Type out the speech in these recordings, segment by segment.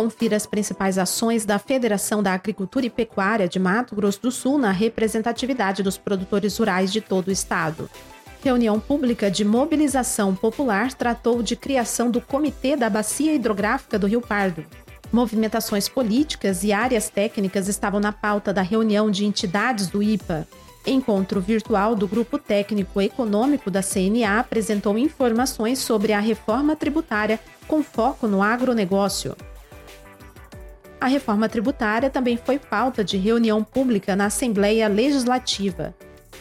Confira as principais ações da Federação da Agricultura e Pecuária de Mato Grosso do Sul na representatividade dos produtores rurais de todo o estado. Reunião pública de mobilização popular tratou de criação do Comitê da Bacia Hidrográfica do Rio Pardo. Movimentações políticas e áreas técnicas estavam na pauta da reunião de entidades do IPA. Encontro virtual do Grupo Técnico Econômico da CNA apresentou informações sobre a reforma tributária com foco no agronegócio. A reforma tributária também foi pauta de reunião pública na Assembleia Legislativa.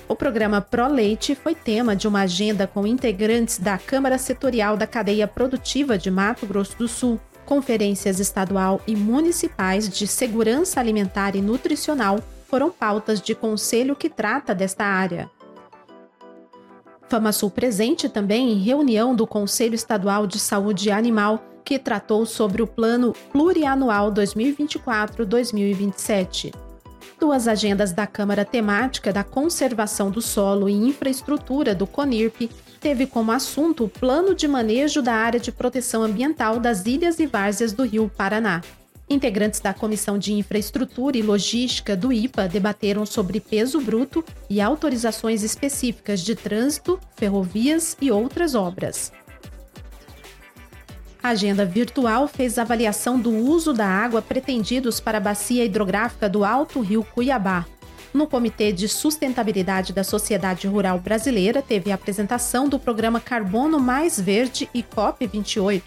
O programa Pro Leite foi tema de uma agenda com integrantes da Câmara Setorial da Cadeia Produtiva de Mato Grosso do Sul, conferências estadual e municipais de segurança alimentar e nutricional foram pautas de conselho que trata desta área. FamaSul presente também em reunião do Conselho Estadual de Saúde Animal que tratou sobre o Plano Plurianual 2024-2027. Duas agendas da Câmara Temática da Conservação do Solo e Infraestrutura do CONIRP teve como assunto o Plano de Manejo da Área de Proteção Ambiental das Ilhas e Várzeas do Rio Paraná. Integrantes da Comissão de Infraestrutura e Logística do IPA debateram sobre peso bruto e autorizações específicas de trânsito, ferrovias e outras obras. A agenda virtual fez avaliação do uso da água pretendidos para a bacia hidrográfica do Alto Rio Cuiabá. No Comitê de Sustentabilidade da Sociedade Rural Brasileira, teve a apresentação do programa Carbono Mais Verde e COP28.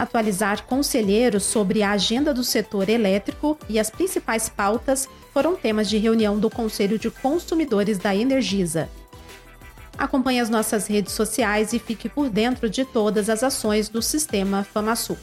Atualizar conselheiros sobre a agenda do setor elétrico e as principais pautas foram temas de reunião do Conselho de Consumidores da Energisa. Acompanhe as nossas redes sociais e fique por dentro de todas as ações do Sistema FamaSul.